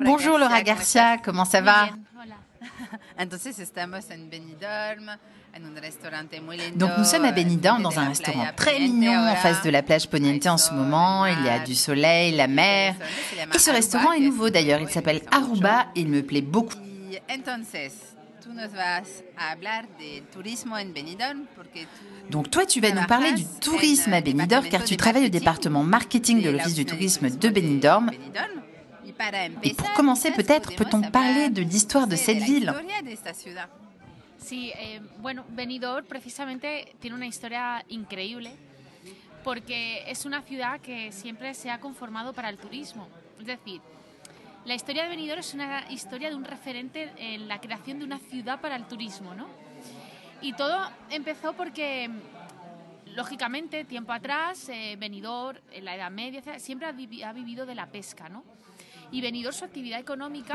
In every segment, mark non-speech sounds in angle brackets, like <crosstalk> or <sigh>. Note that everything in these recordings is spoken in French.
Bonjour Laura Garcia, comment ça va <laughs> donc nous sommes à Benidorm dans un restaurant très mignon en face de la plage Poniente en ce moment. Il y a du soleil, la mer. Et ce restaurant est nouveau d'ailleurs. Il s'appelle Aruba et il me plaît beaucoup. Donc toi, tu vas nous parler du tourisme à Benidorm car tu travailles au département marketing de l'Office du tourisme de Benidorm. Et pour commencer, peut-être peut-on parler de l'histoire de cette ville Sí, eh, bueno, Benidorm precisamente tiene una historia increíble porque es una ciudad que siempre se ha conformado para el turismo. Es decir, la historia de Benidorm es una historia de un referente en la creación de una ciudad para el turismo, ¿no? Y todo empezó porque, lógicamente, tiempo atrás, eh, Benidorm, en la Edad Media, siempre ha, ha vivido de la pesca, ¿no?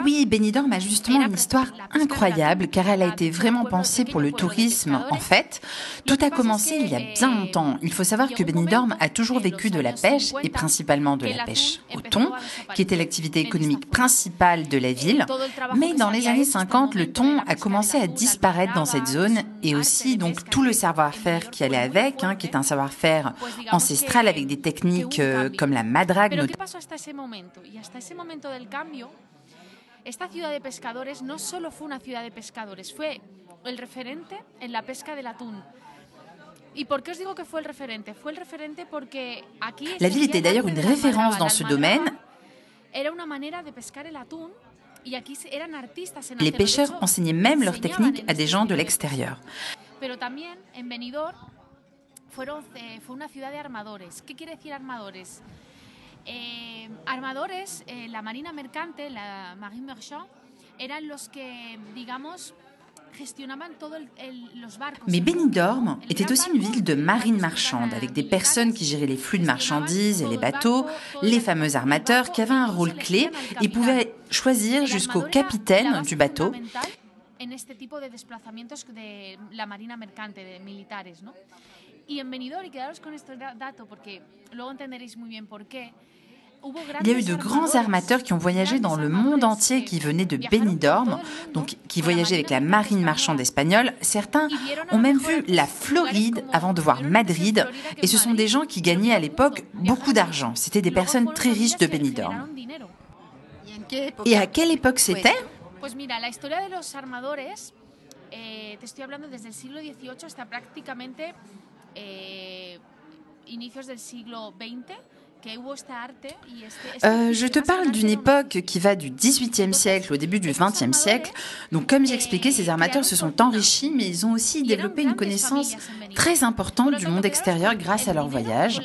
Oui, Benidorm a justement une histoire incroyable car elle a été vraiment pensée pour le tourisme. En fait, tout a commencé il y a bien longtemps. Il faut savoir que Benidorm a toujours vécu de la pêche et principalement de la pêche au thon, qui était l'activité économique principale de la ville. Mais dans les années 50, le thon a commencé à disparaître dans cette zone et aussi donc tout le savoir-faire qui allait avec, hein, qui est un savoir-faire ancestral avec des techniques euh, comme la madrague. Del cambio, esta ciudad de pescadores no solo fue una ciudad de pescadores, fue el referente en la pesca del atún. ¿Y por qué os digo que fue el referente? Fue el referente porque aquí... La ville était d'ailleurs une référence dans ce domaine. Era una manera de pescar el atún y aquí eran artistas en Les pêcheurs enseignaient même leur technique à des gens de l'extérieur. Pero también en Benidorm fueron, eh, fue una ciudad de armadores. ¿Qué quiere decir armadores? Eh, armadores, eh, la marina mercante, la marine marchand, eran los que, digamos, gestionaban todo el, el, los barcos. Mais Benidorm était aussi une ville de marine marchande, avec des personnes qui géraient les flux de marchandises et les bateaux, les fameux armateurs qui avaient un rôle clé et pouvaient choisir jusqu'au capitaine du bateau. En este tipo de desplazamientos de la marina mercante, de militares, ¿no? Y en Benidorm, y quedaros con este dato porque luego entenderéis muy bien por qué, il y a eu de grands armateurs qui ont voyagé dans le monde entier, qui venaient de Benidorm, donc qui voyageaient avec la marine marchande espagnole. Certains ont même vu la Floride avant de voir Madrid, et ce sont des gens qui gagnaient à l'époque beaucoup d'argent. C'était des personnes très riches de Benidorm. Et à quelle époque c'était Eh, eh. Euh, je te parle d'une époque qui va du XVIIIe siècle au début du XXe siècle. Donc, comme j'expliquais, ces armateurs se sont enrichis, mais ils ont aussi développé une connaissance très importante du monde extérieur grâce à leur voyage.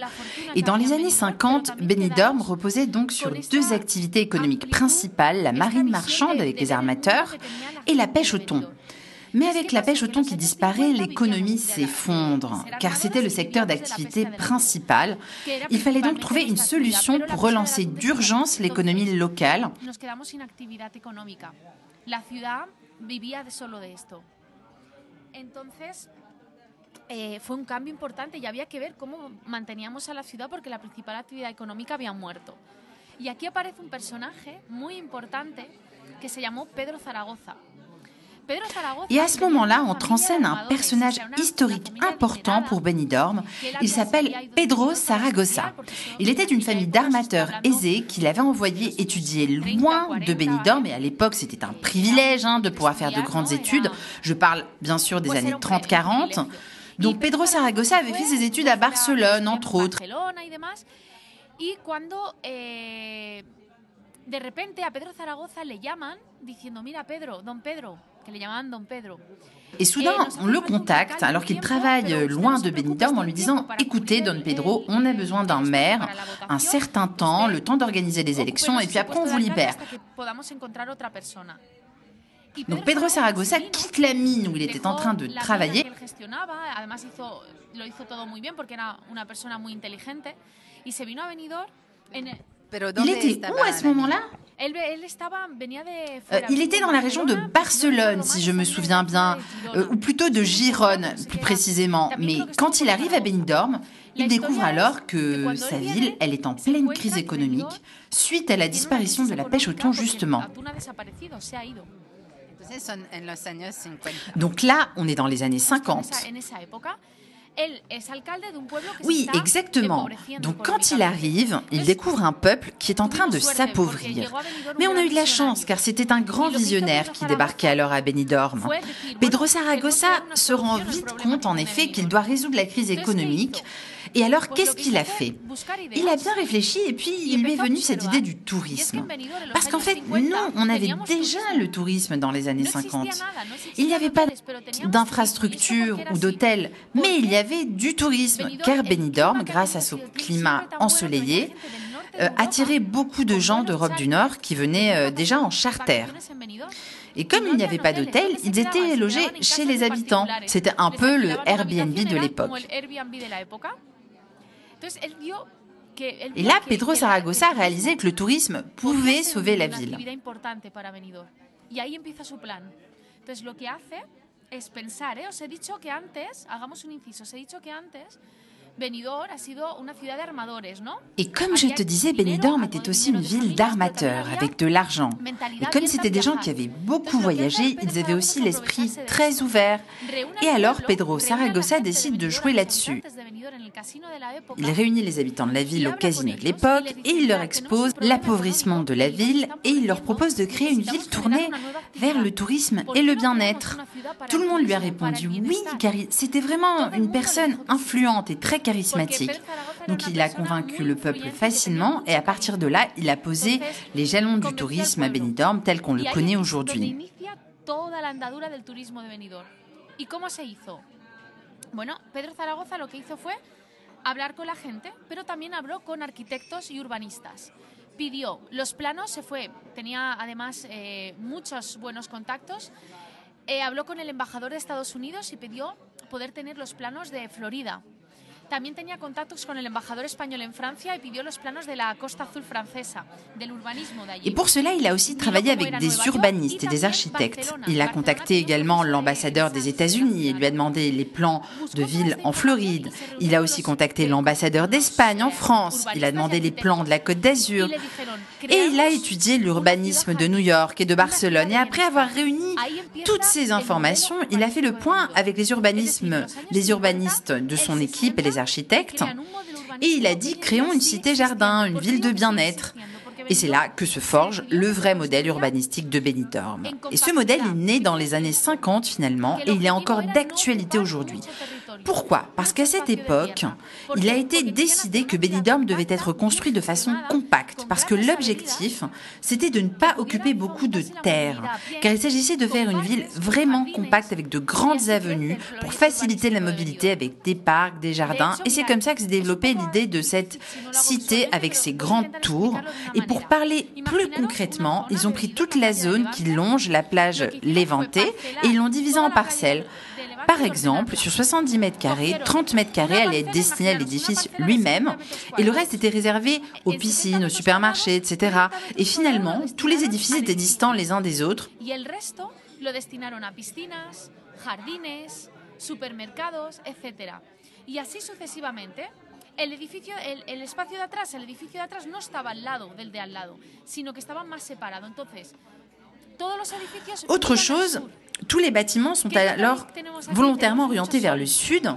Et dans les années 50, Benidorm reposait donc sur deux activités économiques principales, la marine marchande avec les armateurs et la pêche au thon. Mais avec la pêche au thon qui disparaît, l'économie s'effondre, car c'était le secteur d'activité principal. Il fallait donc trouver une solution pour relancer d'urgence l'économie locale. La ciudad vivía solo de esto. Entonces, eh, fue un cambio importante y había que ver cómo manteníamos a la ciudad porque la principal actividad económica había muerto. Y aquí aparece un personaje muy importante que se llamó Pedro Zaragoza. Et à ce moment-là, entre en scène un personnage historique important pour Benidorm. Il s'appelle Pedro Saragossa. Il était d'une famille d'armateurs aisés qu'il avait envoyé étudier loin de Benidorm. Et à l'époque, c'était un privilège hein, de pouvoir faire de grandes études. Je parle bien sûr des années 30-40. Donc Pedro Saragossa avait fait ses études à Barcelone, entre autres. Eh, de repente Pedro Zaragoza le mira Pedro, don Pedro, et soudain, on le contacte alors qu'il travaille loin de Benidorm en lui disant Écoutez, Don Pedro, on a besoin d'un maire un certain temps, le temps d'organiser les élections, et puis après on vous libère. Donc Pedro Saragossa quitte la mine où il était en train de travailler. Il était où à ce moment-là Euh, il était dans la région de Barcelone, si je me souviens bien, euh, ou plutôt de Gérone, plus précisément. Mais quand il arrive à Benidorm, il découvre alors que sa ville, elle est en pleine crise économique suite à la disparition de la pêche au thon, justement. Donc là, on est dans les années 50. Oui, exactement. Donc quand il arrive, il découvre un peuple qui est en train de s'appauvrir. Mais on a eu de la chance car c'était un grand visionnaire qui débarquait alors à Benidorm. Pedro Saragossa se rend vite compte en effet qu'il doit résoudre la crise économique et alors, qu'est-ce qu'il a fait Il a bien réfléchi et puis il lui est venu cette idée du tourisme. Parce qu'en fait, non, on avait déjà le tourisme dans les années 50. Il n'y avait pas d'infrastructures ou d'hôtels, mais il y avait du tourisme, car Benidorm, grâce à son climat ensoleillé, euh, attirait beaucoup de gens d'Europe du Nord qui venaient euh, déjà en charter. Et comme il n'y avait pas d'hôtel, ils étaient logés chez les habitants. C'était un peu le Airbnb de l'époque. Et là, Pedro Zaragoza a réalisé que le tourisme pouvait sauver la ville. Es pensar, ¿eh? os he dicho que antes, hagamos un inciso, os he dicho que antes Benidorm a sido una ciudad de armadores, ¿no? Et comme je te disais, Benidorm était aussi une ville d'armateurs, avec de l'argent. Et comme c'était des gens qui avaient beaucoup voyagé, ils avaient aussi l'esprit très ouvert. Et alors, Pedro Saragossa décide de jouer là-dessus. Il réunit les habitants de la ville au casino de l'époque et il leur expose l'appauvrissement de la ville et il leur propose de créer une ville tournée vers le tourisme et le bien-être? Tout le monde lui a répondu oui, car c'était vraiment une personne influente et très charismatique. Donc il a convaincu le peuple facilement et à partir de là, il a posé les jalons du tourisme à Benidorm tel qu'on le connaît aujourd'hui. Bueno, Pedro Zaragoza lo que hizo fue hablar con la gente, pero también habló con arquitectos y urbanistas. Pidió los planos, se fue, tenía además eh, muchos buenos contactos, eh, habló con el embajador de Estados Unidos y pidió poder tener los planos de Florida, También tenía contactos con el embajador espagnol en Francia y pidió los planos de la Costa Azul francesa, del urbanismo de allí. Et pour cela, il a aussi travaillé avec des urbanistes et des architectes. Il a contacté également l'ambassadeur des États-Unis et lui a demandé les plans de villes en Floride. Il a aussi contacté l'ambassadeur d'Espagne en France. Il a demandé les plans de la Côte d'Azur. Et il a étudié l'urbanisme de New York et de Barcelone. Et après avoir réuni toutes ces informations, il a fait le point avec les urbanismes, les urbanistes de son équipe et les architectes. Et il a dit créons une cité-jardin, une ville de bien-être. Et c'est là que se forge le vrai modèle urbanistique de Benidorm. Et ce modèle est né dans les années 50 finalement et il est encore d'actualité aujourd'hui. Pourquoi? Parce qu'à cette époque, il a été décidé que Benidorm devait être construit de façon compacte, parce que l'objectif, c'était de ne pas occuper beaucoup de terre, car il s'agissait de faire une ville vraiment compacte avec de grandes avenues pour faciliter la mobilité avec des parcs, des jardins, et c'est comme ça que s'est développée l'idée de cette cité avec ses grandes tours. Et pour parler plus concrètement, ils ont pris toute la zone qui longe la plage Léventé et ils l'ont divisée en parcelles. Par exemple, sur 70 mètres carrés, 30 mètres carrés allaient être destinés à l'édifice lui-même et le reste était réservé aux piscines, aux supermarchés, etc. Et finalement, tous les édifices étaient distants les uns des autres. supermercados, etc. Y así sucesivamente. El edificio, el, el, espacio de atrás, el edificio de atrás no estaba al lado del de al lado, sino que estaba más separado. Entonces, todos los edificios. Autre chose, tous les bâtiments sont alors volontairement orientés vers le sud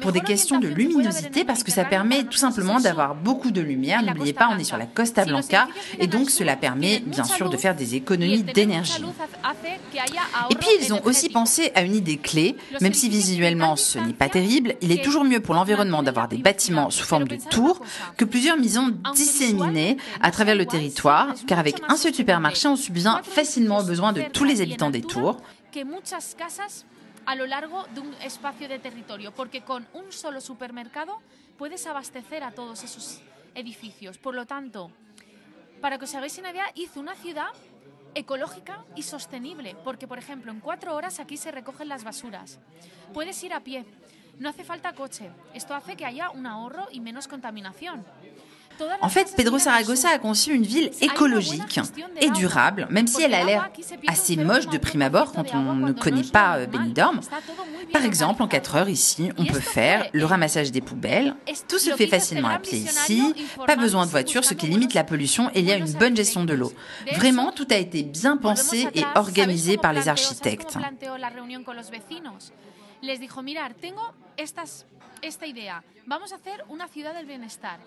pour des questions de luminosité parce que ça permet tout simplement d'avoir beaucoup de lumière. N'oubliez pas, on est sur la Costa Blanca et donc cela permet bien sûr de faire des économies d'énergie. Et puis ils ont aussi pensé à une idée clé, même si visuellement ce n'est pas terrible, il est toujours mieux pour l'environnement d'avoir des bâtiments sous forme de tours que plusieurs maisons disséminées à travers le territoire, car avec un seul supermarché, on subvient facilement aux besoins de tous les habitants des tours. Que muchas casas a lo largo de un espacio de territorio, porque con un solo supermercado puedes abastecer a todos esos edificios. Por lo tanto, para que os hagáis una idea, hizo una ciudad ecológica y sostenible, porque por ejemplo en cuatro horas aquí se recogen las basuras. Puedes ir a pie, no hace falta coche. Esto hace que haya un ahorro y menos contaminación. En fait, Pedro Saragossa a conçu une ville écologique et durable, même si elle a l'air assez moche de prime abord quand on ne connaît pas euh, Benidorm. Par exemple, en 4 heures ici, on peut faire le ramassage des poubelles. Tout se fait facilement à pied ici, pas besoin de voiture, ce qui limite la pollution et il y a une bonne gestion de l'eau. Vraiment, tout a été bien pensé et organisé par les architectes? les dijo, mirar, tengo estas, esta idea, vamos a hacer una ciudad del bienestar,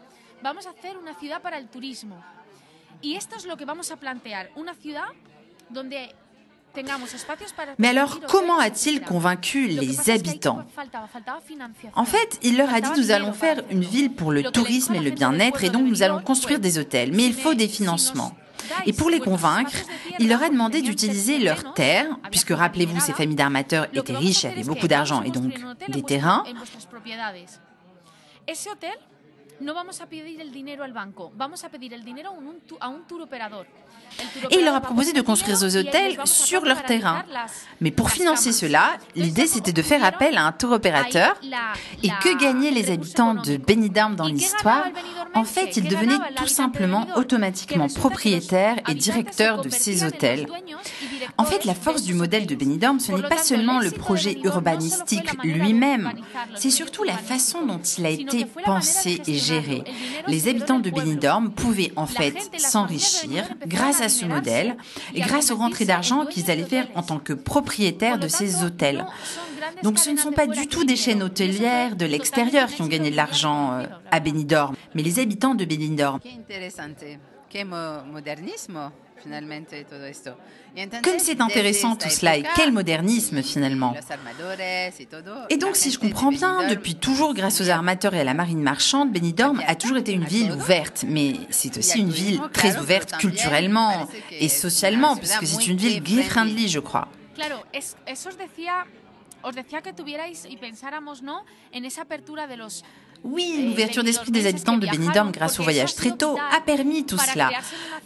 vamos a hacer una ciudad para el turismo. Y esto es lo que vamos a plantear, una ciudad donde Mais alors, comment a-t-il convaincu les habitants En fait, il leur a dit nous allons faire une ville pour le tourisme et le bien-être et donc nous allons construire des hôtels, mais il faut des financements. Et pour les convaincre, il leur a demandé d'utiliser leurs terres, puisque rappelez-vous, ces familles d'armateurs étaient riches, avaient beaucoup d'argent et donc des terrains. No vamos a pedir el dinero al banco, vamos a pedir el dinero a un tour. Et il leur a proposé de construire des hôtels sur leur terrain. Mais pour financer cela, l'idée c'était de faire appel à un tour opérateur. Et que gagnaient les habitants de Benidorm dans l'histoire En fait, ils devenaient tout simplement automatiquement propriétaires et directeurs de ces hôtels. En fait, la force du modèle de Benidorm, ce n'est pas seulement le projet urbanistique lui-même, c'est surtout la façon dont il a été pensé et géré. Les habitants de Benidorm pouvaient en fait s'enrichir grâce à ce modèle et grâce aux rentrées d'argent qu'ils allaient faire en tant que propriétaires de ces hôtels. Donc ce ne sont pas du tout des chaînes hôtelières de l'extérieur qui ont gagné de l'argent euh, à Benidorm, mais les habitants de Benidorm. Comme c'est intéressant tout cela et quel modernisme finalement. Et donc si je comprends bien, depuis toujours grâce aux armateurs et à la marine marchande, Benidorm a toujours été une ville ouverte, mais c'est aussi une ville très ouverte culturellement et socialement, puisque c'est une ville gay-friendly, je crois. Oui, l'ouverture d'esprit des habitants de Benidorm grâce au voyage très tôt a permis tout cela.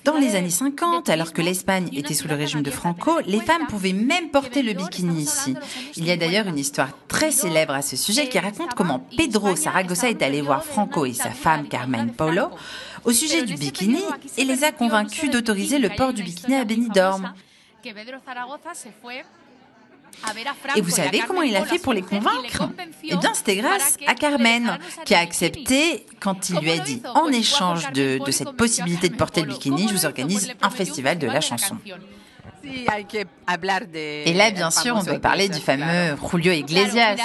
Dans les années 50, alors que l'Espagne était sous le régime de Franco, les femmes pouvaient même porter le bikini ici. Il y a d'ailleurs une histoire très célèbre à ce sujet qui raconte comment Pedro Saragossa est allé voir Franco et sa femme Carmen Polo au sujet du bikini et les a convaincus d'autoriser le port du bikini à Benidorm. Et vous savez comment il a fait pour les convaincre Eh bien, c'était grâce à Carmen, qui a accepté quand il lui a dit, en échange de, de cette possibilité de porter le bikini, je vous organise un festival de la chanson. Et là, bien sûr, on doit parler du fameux Julio Iglesias.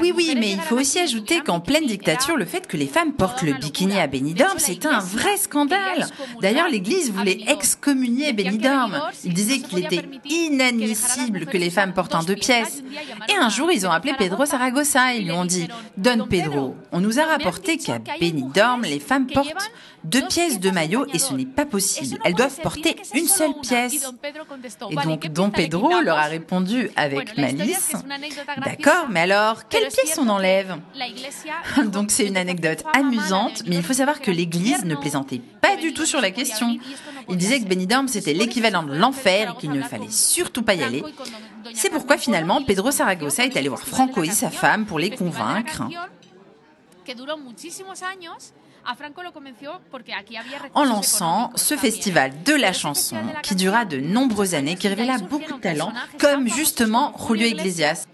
Oui, oui, mais il faut aussi ajouter qu'en pleine dictature, le fait que les femmes portent le bikini à Benidorm, c'est un vrai scandale. D'ailleurs, l'Église voulait excommunier Benidorm. Il disait qu'il était inadmissible que les femmes portent un deux pièces. Et un jour, ils ont appelé Pedro Saragossa et lui ont dit Don Pedro, on nous a rapporté qu'à Benidorm, les femmes portent deux pièces de maillot et ce n'est pas possible. Elles doivent porter une seule pièce. Et donc, Don Pedro leur a répondu avec malice D'accord, mais alors, quelle pièce on enlève <laughs> Donc, c'est une anecdote amusante, mais il faut savoir que l'Église ne plaisantait pas du tout sur la question. Il disait que Benidorm, c'était l'équivalent de l'enfer et qu'il ne fallait surtout pas y aller. C'est pourquoi finalement Pedro Saragossa est allé voir Franco et sa femme pour les convaincre. En lançant ce festival de la chanson qui dura de nombreuses années, qui révéla beaucoup de talents, comme justement Julio Iglesias.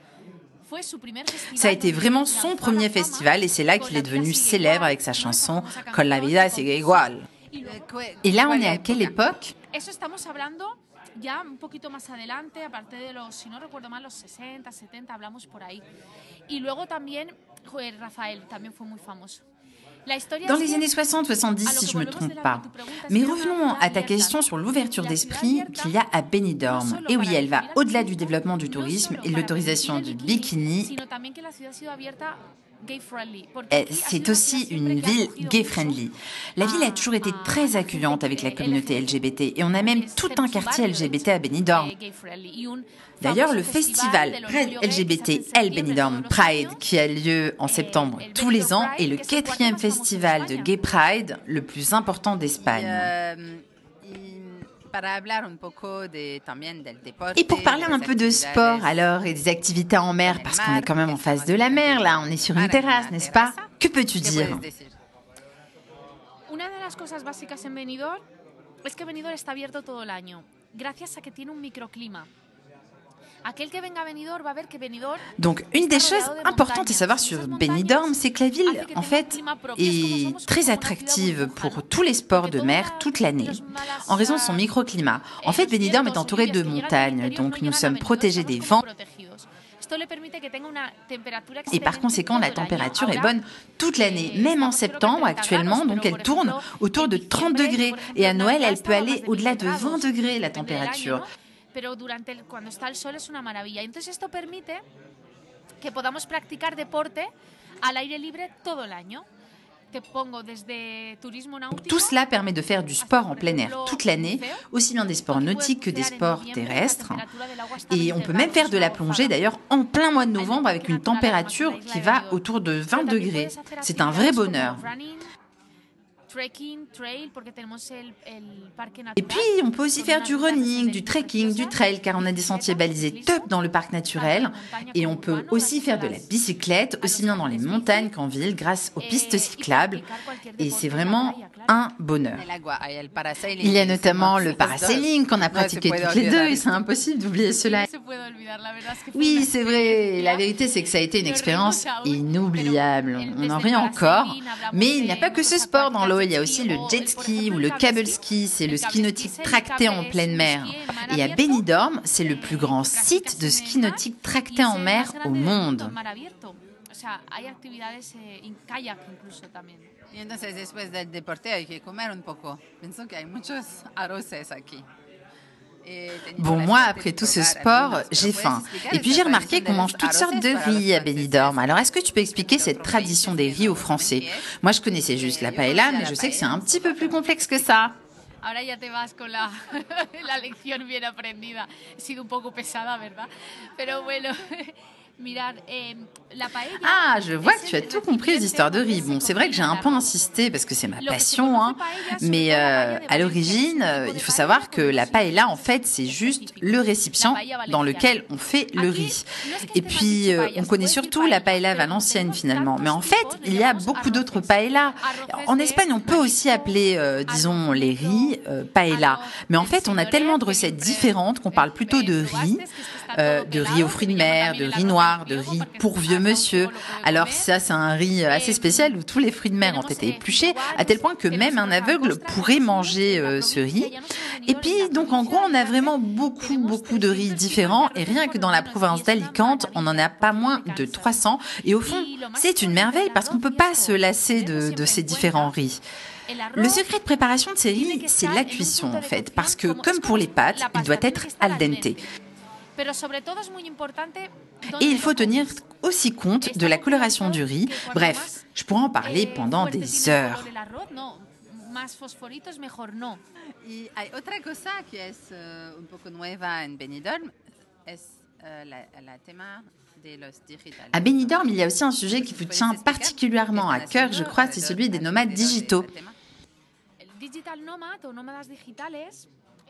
Ça a été vraiment son premier festival et c'est là qu'il est devenu célèbre avec sa chanson Con la vida sigue igual. Et là, on est à quelle époque? Ya un poquito más adelante, aparte de los, si no recuerdo mal, los 60, 70, hablamos por ahí. Y luego también, Rafael también fue muy famoso. Dans les années 60-70, si je ne me trompe pas. Mais revenons à ta question sur l'ouverture d'esprit qu'il y a à Benidorm. Et oui, elle va au-delà du développement du tourisme et l'autorisation du bikini. C'est aussi une ville gay-friendly. La ville a toujours été très accueillante avec la communauté LGBT et on a même tout un quartier LGBT à Benidorm. D'ailleurs, le festival LGBT El Benidorm Pride, qui a lieu en septembre tous les ans, est le quatrième festival de Gay Pride le plus important d'Espagne. Et pour parler un peu de sport alors et des activités en mer, parce qu'on est quand même en face de la mer là, on est sur une terrasse, n'est-ce pas? Que peux-tu dire? Una de las cosas básicas en Benidorm es que Benidorm está abierto todo el año, gracias a que tiene un microclima. Donc, une des choses importantes à savoir sur Benidorm, c'est que la ville, en fait, est très attractive pour tous les sports de mer toute l'année, en raison de son microclimat. En fait, Benidorm est entouré de montagnes, donc nous sommes protégés des vents. Et par conséquent, la température est bonne toute l'année, eh, même en septembre actuellement, donc elle tourne autour de 30 degrés. Et à Noël, elle peut aller au-delà de 20 degrés, la température. Pero durante el, cuando está el sol es una maravilla. Entonces esto permite que podamos practicar deporte al aire libre todo el año. Tout cela permet de faire du sport en plein air toute l'année, aussi bien des sports nautiques que des sports terrestres. Et on peut même faire de la plongée d'ailleurs en plein mois de novembre avec une température qui va autour de 20 degrés. C'est un vrai bonheur. Et puis, on peut aussi faire du running, du trekking, du trail, car on a des sentiers balisés top dans le parc naturel. Et on peut aussi faire de la bicyclette, aussi bien dans les montagnes qu'en ville, grâce aux pistes cyclables. Et c'est vraiment un bonheur. Il y a notamment le parasailing qu'on a pratiqué toutes les deux, et c'est impossible d'oublier cela. Oui, c'est vrai. La vérité, c'est que ça a été une expérience inoubliable. On en rit encore. Mais il n'y a pas que ce sport dans l'eau. Il y a aussi le jet ski ou le cable ski. C'est le ski nautique tracté en pleine mer. Et à Benidorm, c'est le plus grand site de ski nautique tracté en mer au monde. Y entonces después del deporte hay que comer un poco. Pienso que hay muchos arroces aquí. Bon, moi, après tout ce sport, j'ai faim. Et puis j'ai remarqué qu'on mange toutes sortes de riz à Benidorm. Alors, est-ce que tu peux expliquer cette tradition des riz aux Français? Moi, je connaissais juste la paella, mais je sais que c'est un petit peu plus complexe que ça. Ahora ya te vas con la, <laughs> la lección bien aprendida. He sido un poco pesada, ¿verdad? Pero bueno, <laughs> Ah, je vois que tu as tout compris aux histoires de riz. Bon, c'est vrai que j'ai un peu insisté parce que c'est ma passion, hein. mais euh, à l'origine, euh, il faut savoir que la paella, en fait, c'est juste le récipient dans lequel on fait le riz. Et puis, euh, on connaît surtout la paella valencienne finalement, mais en fait, il y a beaucoup d'autres paellas. En Espagne, on peut aussi appeler, disons, les riz paella, mais en fait, on a tellement de recettes différentes qu'on parle plutôt de riz, de riz aux fruits de mer, de riz noir de riz pour vieux monsieur. Alors ça, c'est un riz assez spécial où tous les fruits de mer ont été épluchés, à tel point que même un aveugle pourrait manger euh, ce riz. Et puis, donc en gros, on a vraiment beaucoup, beaucoup de riz différents. Et rien que dans la province d'Alicante, on en a pas moins de 300. Et au fond, c'est une merveille parce qu'on peut pas se lasser de, de ces différents riz. Le secret de préparation de ces riz, c'est la cuisson en fait, parce que comme pour les pâtes, il doit être al dente. Et il faut tenir aussi compte de la coloration du riz. Bref, je pourrais en parler eh, pendant des heures. À Benidorm, il y a aussi un sujet qui vous tient particulièrement à cœur, je crois, c'est celui des nomades digitaux.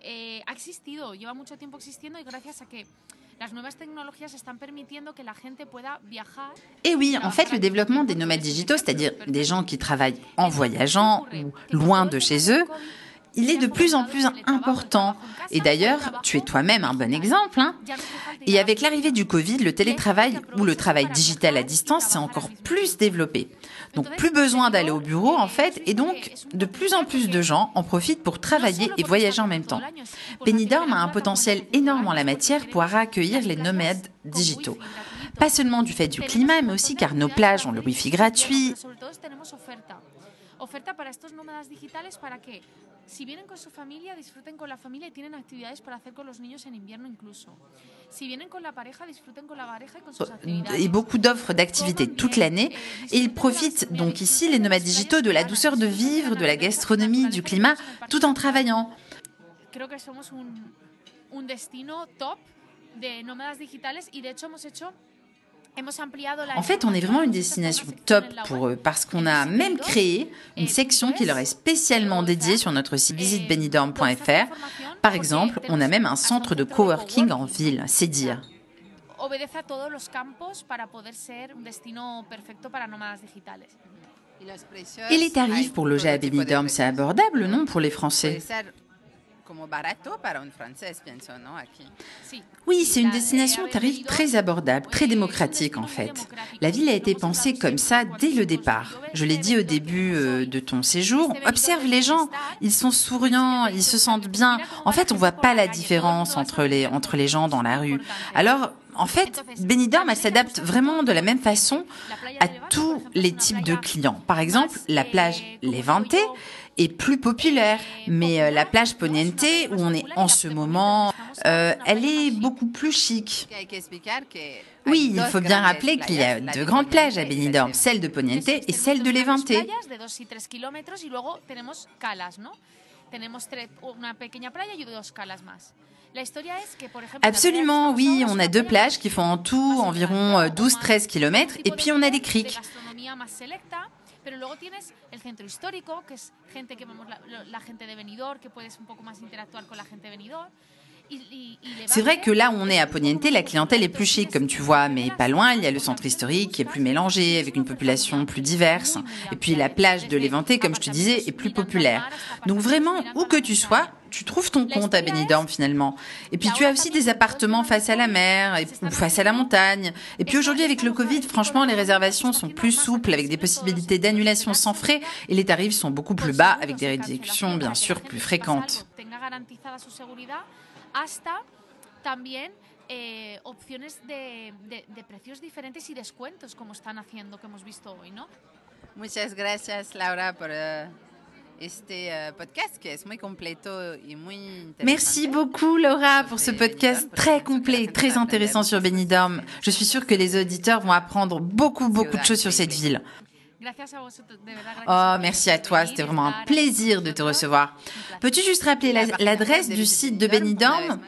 Digitales eh, ha existido, lleva mucho tiempo existiendo y gracias a que las nuevas tecnologías están permitiendo que la gente pueda viajar. Et oui, en fait, le développement des nomades digitaux, c'est-à-dire des gens qui travaillent en voyageant ou loin de chez eux, il est de plus en plus important. Et d'ailleurs, tu es toi-même un bon exemple. Hein et avec l'arrivée du Covid, le télétravail ou le travail digital à distance s'est encore plus développé. Donc plus besoin d'aller au bureau en fait, et donc de plus en plus de gens en profitent pour travailler et voyager en même temps. Benidorm a un potentiel énorme en la matière pour accueillir les nomades digitaux. Pas seulement du fait du climat, mais aussi car nos plages ont le wifi gratuit. Si vienen con su familia, disfruten con la familia y tienen actividades para hacer con los niños en invierno incluso. Si vienen con la pareja, disfruten con la pareja y con sus actividades. Et beaucoup d'offres d'activités toute l'année. Et ils profitent donc ici, les nomades digitaux, de la douceur de vivre, de la gastronomie, du climat, tout en travaillant. Creo que somos un, un destino top de nómadas digitales y de hecho hemos hecho En fait, on est vraiment une destination top pour eux parce qu'on a même créé une section qui leur est spécialement dédiée sur notre site visitebenidorm.fr. Par exemple, on a même un centre de coworking en ville, c'est dire. Et les tarifs pour loger à Benidorm, c'est abordable, non, pour les Français? Oui, c'est une destination au tarif très abordable, très démocratique en fait. La ville a été pensée comme ça dès le départ. Je l'ai dit au début euh, de ton séjour, observe les gens, ils sont souriants, ils se sentent bien. En fait, on voit pas la différence entre les, entre les gens dans la rue. Alors, en fait, Benidorm, s'adapte vraiment de la même façon à tous les types de clients. Par exemple, la plage Levante est plus populaire, mais euh, la plage Poniente, où on est en ce moment, euh, elle est beaucoup plus chic. Oui, il faut bien rappeler qu'il y a deux grandes plages à Benidorm, celle de Poniente et celle de Levante. Absolument, oui, on a deux plages qui font en tout environ 12-13 euh, km et puis on a des criques. Pero luego tienes el centro histórico, que es gente que vemos la, la gente de Benidorm, que puedes un poco más interactuar con la gente de Benidorm. C'est vrai que là où on est à Poniente, la clientèle est plus chic, comme tu vois, mais pas loin, il y a le centre historique qui est plus mélangé, avec une population plus diverse. Et puis la plage de l'Éventé, comme je te disais, est plus populaire. Donc vraiment, où que tu sois, tu trouves ton compte à Benidorm finalement. Et puis tu as aussi des appartements face à la mer ou face à la montagne. Et puis aujourd'hui avec le Covid, franchement, les réservations sont plus souples avec des possibilités d'annulation sans frais et les tarifs sont beaucoup plus bas avec des réductions bien sûr plus fréquentes. Hasta también eh, opciones de, de, de, precios diferentes y descuentos, como están haciendo, que hemos visto hoy, ¿no? Muchas gracias, Laura, por uh, este uh, podcast qui est muy completo y muy Merci beaucoup, Laura, pour ce podcast très complet, très intéressant sur Benidorm. Je suis sûre que les auditeurs vont apprendre beaucoup, beaucoup de choses sur cette ville. Oh, merci à toi, c'était vraiment un plaisir de te recevoir. Peux-tu juste rappeler l'adresse du site de Benidorm?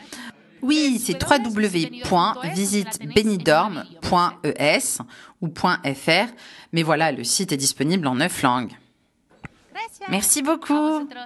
Oui, c'est www.visitebenidorm.es ou .fr, mais voilà, le site est disponible en neuf langues. Merci beaucoup. <laughs>